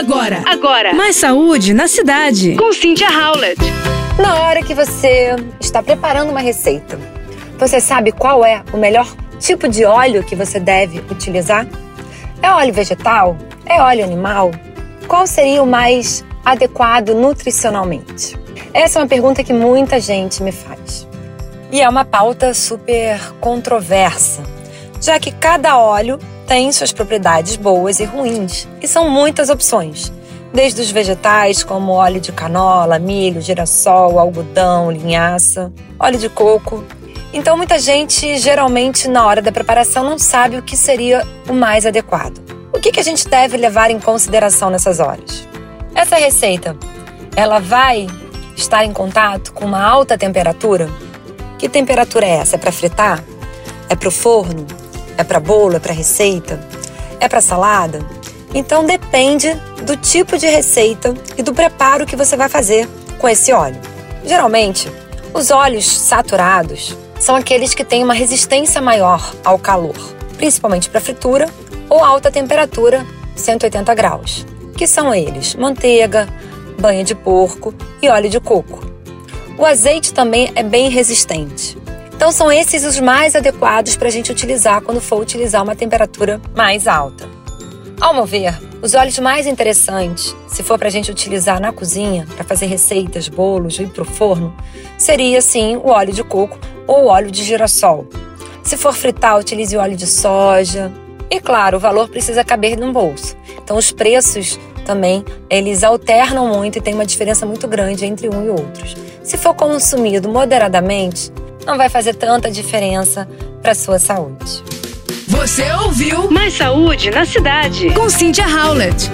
Agora. Agora. Mais saúde na cidade. Com Cynthia Howlett. Na hora que você está preparando uma receita, você sabe qual é o melhor tipo de óleo que você deve utilizar? É óleo vegetal? É óleo animal? Qual seria o mais adequado nutricionalmente? Essa é uma pergunta que muita gente me faz. E é uma pauta super controversa, já que cada óleo tem suas propriedades boas e ruins, e são muitas opções, desde os vegetais como óleo de canola, milho, girassol, algodão, linhaça, óleo de coco. Então muita gente geralmente na hora da preparação não sabe o que seria o mais adequado. O que, que a gente deve levar em consideração nessas horas? Essa receita, ela vai estar em contato com uma alta temperatura? Que temperatura é essa? É para fritar? É para o forno? É para bolo? É para receita? É para salada? Então depende do tipo de receita e do preparo que você vai fazer com esse óleo. Geralmente, os óleos saturados são aqueles que têm uma resistência maior ao calor, principalmente para fritura ou alta temperatura, 180 graus, que são eles: manteiga, banha de porco e óleo de coco. O azeite também é bem resistente. Então, são esses os mais adequados para a gente utilizar quando for utilizar uma temperatura mais alta. Ao meu ver, os óleos mais interessantes, se for para a gente utilizar na cozinha, para fazer receitas, bolos ou ir para o forno, seria sim o óleo de coco ou óleo de girassol. Se for fritar, utilize óleo de soja. E claro, o valor precisa caber no bolso. Então, os preços também eles alternam muito e tem uma diferença muito grande entre um e outros. Se for consumido moderadamente, não vai fazer tanta diferença para sua saúde. Você ouviu Mais saúde na cidade. com Cynthia Howlett.